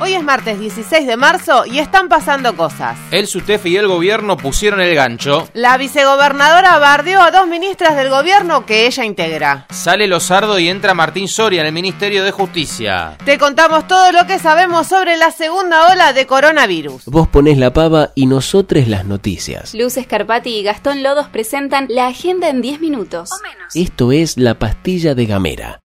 Hoy es martes 16 de marzo y están pasando cosas. El SUTEF y el gobierno pusieron el gancho. La vicegobernadora bardeó a dos ministras del gobierno que ella integra. Sale Lozardo y entra Martín Soria en el Ministerio de Justicia. Te contamos todo lo que sabemos sobre la segunda ola de coronavirus. Vos ponés la pava y nosotros las noticias. Luz Escarpati y Gastón Lodos presentan la agenda en 10 minutos. O menos. Esto es la pastilla de Gamera.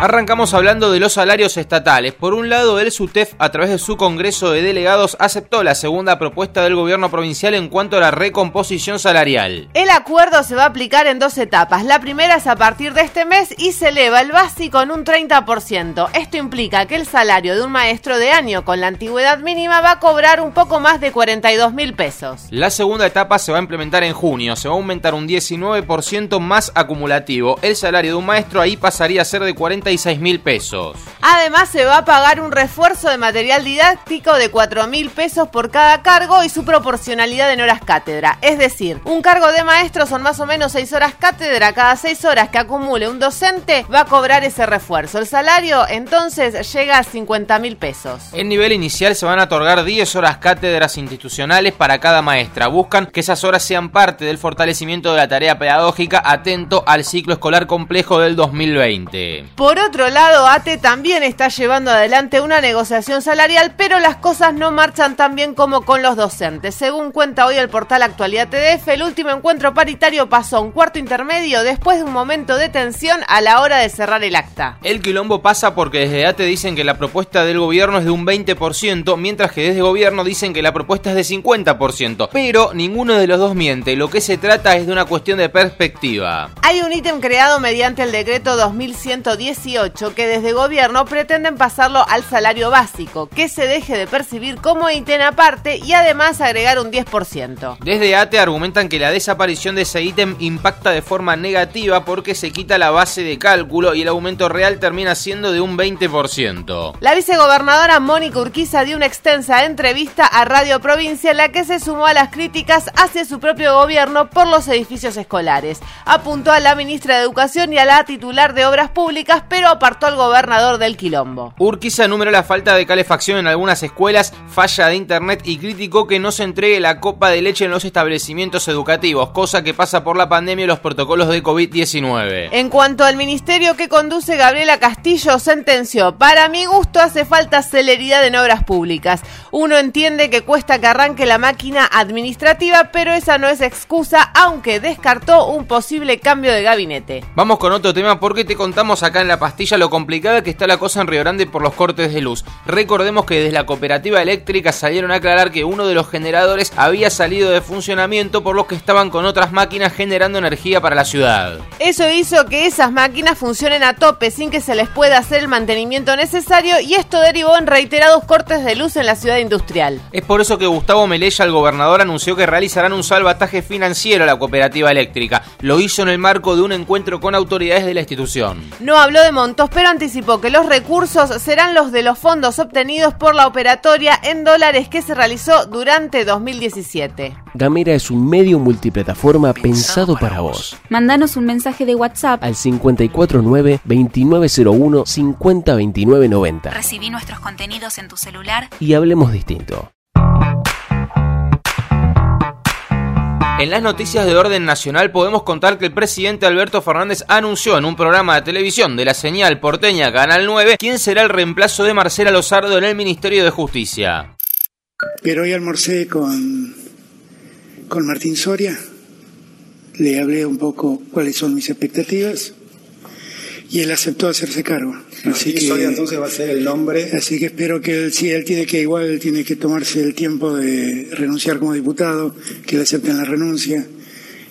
Arrancamos hablando de los salarios estatales. Por un lado, el SUTEF, a través de su Congreso de Delegados, aceptó la segunda propuesta del gobierno provincial en cuanto a la recomposición salarial. El acuerdo se va a aplicar en dos etapas. La primera es a partir de este mes y se eleva el básico en un 30%. Esto implica que el salario de un maestro de año con la antigüedad mínima va a cobrar un poco más de 42 mil pesos. La segunda etapa se va a implementar en junio. Se va a aumentar un 19% más acumulativo. El salario de un maestro ahí pasaría a ser de 40 mil pesos. Además se va a pagar un refuerzo de material didáctico de 4 mil pesos por cada cargo y su proporcionalidad en horas cátedra. Es decir, un cargo de maestro son más o menos 6 horas cátedra. Cada 6 horas que acumule un docente va a cobrar ese refuerzo. El salario entonces llega a 50 mil pesos. En nivel inicial se van a otorgar 10 horas cátedras institucionales para cada maestra. Buscan que esas horas sean parte del fortalecimiento de la tarea pedagógica atento al ciclo escolar complejo del 2020. Por otro lado, ATE también está llevando adelante una negociación salarial, pero las cosas no marchan tan bien como con los docentes. Según cuenta hoy el portal Actualidad TDF, el último encuentro paritario pasó a un cuarto intermedio después de un momento de tensión a la hora de cerrar el acta. El quilombo pasa porque desde ATE dicen que la propuesta del gobierno es de un 20%, mientras que desde gobierno dicen que la propuesta es de 50%. Pero ninguno de los dos miente, lo que se trata es de una cuestión de perspectiva. Hay un ítem creado mediante el decreto 2118 que desde gobierno pretenden pasarlo al salario básico, que se deje de percibir como ítem aparte y además agregar un 10%. Desde ATE argumentan que la desaparición de ese ítem impacta de forma negativa porque se quita la base de cálculo y el aumento real termina siendo de un 20%. La vicegobernadora Mónica Urquiza dio una extensa entrevista a Radio Provincia en la que se sumó a las críticas hacia su propio gobierno por los edificios escolares. Apuntó a la ministra de Educación y a la titular de Obras Públicas, pero apartó al gobernador del Quilombo. Urquiza enumeró la falta de calefacción en algunas escuelas, falla de internet y criticó que no se entregue la copa de leche en los establecimientos educativos, cosa que pasa por la pandemia y los protocolos de COVID-19. En cuanto al ministerio que conduce Gabriela Castillo, sentenció, para mi gusto hace falta celeridad en obras públicas. Uno entiende que cuesta que arranque la máquina administrativa, pero esa no es excusa, aunque descartó un posible cambio de gabinete. Vamos con otro tema porque te contamos acá en la pastilla lo complicada que está la cosa en Río Grande por los cortes de luz. Recordemos que desde la cooperativa eléctrica salieron a aclarar que uno de los generadores había salido de funcionamiento por lo que estaban con otras máquinas generando energía para la ciudad. Eso hizo que esas máquinas funcionen a tope sin que se les pueda hacer el mantenimiento necesario y esto derivó en reiterados cortes de luz en la ciudad industrial. Es por eso que Gustavo Melella, el gobernador, anunció que realizarán un salvataje financiero a la cooperativa eléctrica. Lo hizo en el marco de un encuentro con autoridades de la institución. No habló de montos, pero anticipó que los recursos serán los de los fondos obtenidos por la operatoria en dólares que se realizó durante 2017. Gamera es un medio multiplataforma pensado, para vos. Mandanos un mensaje de WhatsApp Al 549-2901-502990 Recibí nuestros contenidos en tu celular. y hablemos distinto. En las noticias de orden nacional podemos contar que el presidente Alberto Fernández anunció en un programa de televisión de la señal porteña Canal 9 quién será el reemplazo de Marcela Lozardo en el Ministerio de Justicia. Pero hoy almorcé con, con Martín Soria, le hablé un poco cuáles son mis expectativas y él aceptó hacerse cargo. Así que, entonces va a ser el nombre. así que espero que él, sí, él tiene que igual tiene que tomarse el tiempo de renunciar como diputado, que le acepten la renuncia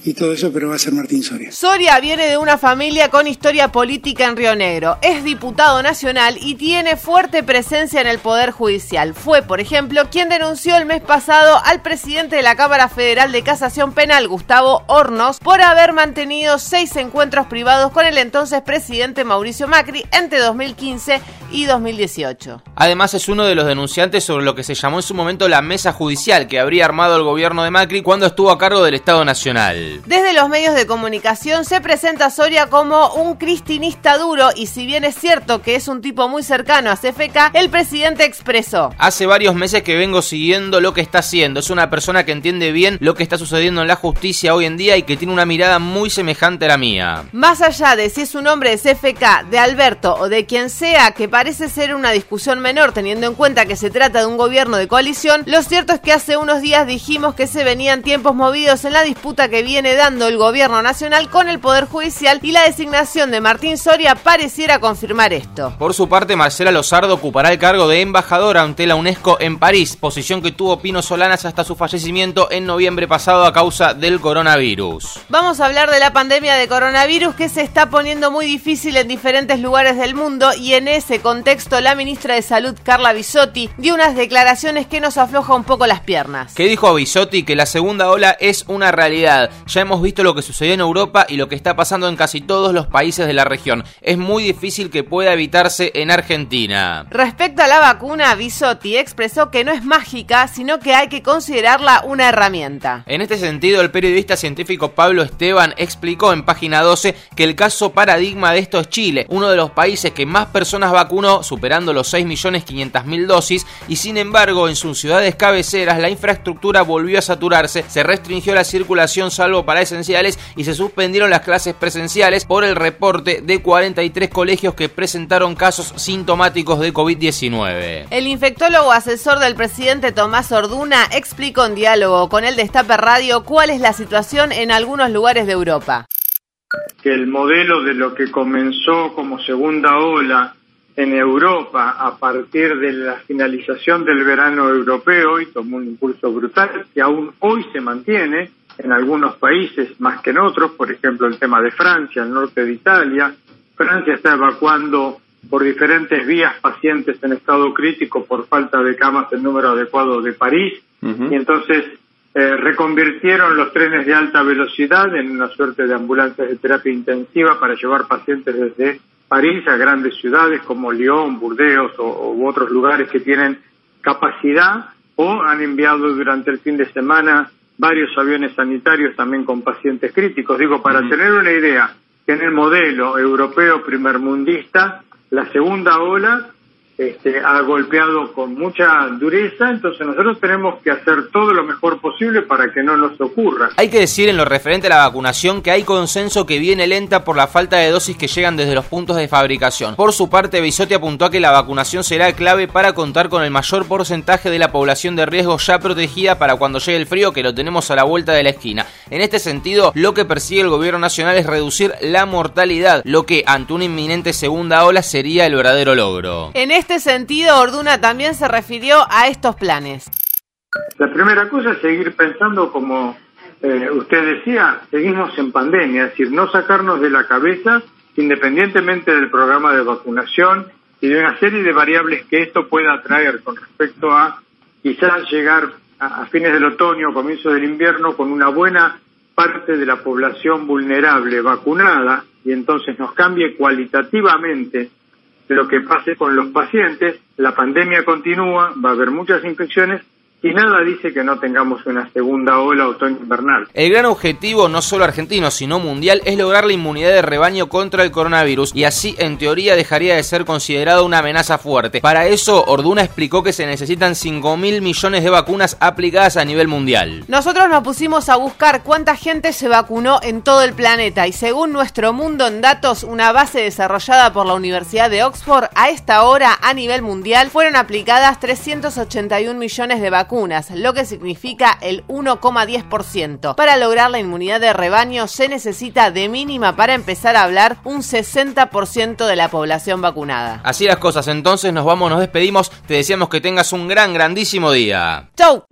y todo eso, pero va a ser Martín Soria. Soria viene de una familia con historia política en Río Negro. Es diputado nacional y tiene fuerte presencia en el Poder Judicial. Fue, por ejemplo, quien denunció el mes pasado al presidente de la Cámara Federal de Casación Penal, Gustavo Hornos, por haber mantenido seis encuentros privados con el entonces presidente Mauricio Macri entre 2015 y 2018. Además, es uno de los denunciantes sobre lo que se llamó en su momento la mesa judicial que habría armado el gobierno de Macri cuando estuvo a cargo del Estado Nacional. Desde los medios de comunicación se presenta Soria como un cristinista duro y si bien es cierto que es un tipo muy cercano a CFK, el presidente expresó. Hace varios meses que vengo siguiendo lo que está haciendo. Es una persona que entiende bien lo que está sucediendo en la justicia hoy en día y que tiene una mirada muy semejante a la mía. Más allá de si es un hombre de CFK, de Alberto o de quien sea, que parece ser una discusión menor teniendo en cuenta que se trata de un gobierno de coalición, lo cierto es que hace unos días dijimos que se venían tiempos movidos en la disputa que viene dando el gobierno nacional con el Poder Judicial y la designación de Martín Soria pareciera confirmar esto. Por su parte, Marcela Lozardo ocupará el cargo de embajadora ante la UNESCO en París, posición que tuvo Pino Solanas hasta su fallecimiento en noviembre pasado a causa del coronavirus. Vamos a hablar de la pandemia de coronavirus que se está poniendo muy difícil en diferentes lugares del mundo y en ese contexto la ministra de Salud Carla Bisotti dio unas declaraciones que nos afloja un poco las piernas. ¿Qué dijo Bisotti? Que la segunda ola es una realidad. Ya hemos visto lo que sucedió en Europa y lo que está pasando en casi todos los países de la región. Es muy difícil que pueda evitarse en Argentina. Respecto a la vacuna, Bisotti expresó que no es mágica, sino que hay que considerarla una herramienta. En este sentido, el periodista científico Pablo Esteban explicó en página 12 que el caso paradigma de esto es Chile, uno de los países que más personas vacunó, superando los 6.500.000 dosis, y sin embargo en sus ciudades cabeceras la infraestructura volvió a saturarse, se restringió la circulación salvo para esenciales y se suspendieron las clases presenciales por el reporte de 43 colegios que presentaron casos sintomáticos de COVID-19. El infectólogo asesor del presidente Tomás Orduna explicó en diálogo con el Destape Radio cuál es la situación en algunos lugares de Europa. Que el modelo de lo que comenzó como segunda ola en Europa a partir de la finalización del verano europeo y tomó un impulso brutal que aún hoy se mantiene en algunos países más que en otros, por ejemplo el tema de Francia, el norte de Italia. Francia está evacuando por diferentes vías pacientes en estado crítico por falta de camas en número adecuado de París y entonces eh, reconvirtieron los trenes de alta velocidad en una suerte de ambulancias de terapia intensiva para llevar pacientes desde París a grandes ciudades como Lyon, Burdeos o, u otros lugares que tienen capacidad o han enviado durante el fin de semana varios aviones sanitarios también con pacientes críticos. Digo, para tener una idea, que en el modelo europeo primermundista, la segunda ola este, ha golpeado con mucha dureza, entonces nosotros tenemos que hacer todo lo mejor posible para que no nos ocurra. Hay que decir en lo referente a la vacunación que hay consenso que viene lenta por la falta de dosis que llegan desde los puntos de fabricación. Por su parte, Bisotti apuntó a que la vacunación será clave para contar con el mayor porcentaje de la población de riesgo ya protegida para cuando llegue el frío que lo tenemos a la vuelta de la esquina. En este sentido, lo que persigue el gobierno nacional es reducir la mortalidad, lo que ante una inminente segunda ola sería el verdadero logro. En este sentido, Orduna también se refirió a estos planes. La primera cosa es seguir pensando como eh, usted decía, seguimos en pandemia, es decir, no sacarnos de la cabeza, independientemente del programa de vacunación y de una serie de variables que esto pueda traer con respecto a quizás llegar a, a fines del otoño, comienzo del invierno, con una buena parte de la población vulnerable vacunada y entonces nos cambie cualitativamente lo que pase con los pacientes, la pandemia continúa, va a haber muchas infecciones y nada dice que no tengamos una segunda ola otoño-invernal. El gran objetivo, no solo argentino, sino mundial, es lograr la inmunidad de rebaño contra el coronavirus y así, en teoría, dejaría de ser considerado una amenaza fuerte. Para eso, Orduna explicó que se necesitan 5 mil millones de vacunas aplicadas a nivel mundial. Nosotros nos pusimos a buscar cuánta gente se vacunó en todo el planeta y según nuestro mundo en datos, una base desarrollada por la Universidad de Oxford, a esta hora, a nivel mundial, fueron aplicadas 381 millones de vacunas vacunas, lo que significa el 1,10%. Para lograr la inmunidad de rebaño se necesita de mínima para empezar a hablar un 60% de la población vacunada. Así las cosas, entonces nos vamos, nos despedimos, te deseamos que tengas un gran, grandísimo día. ¡Chau!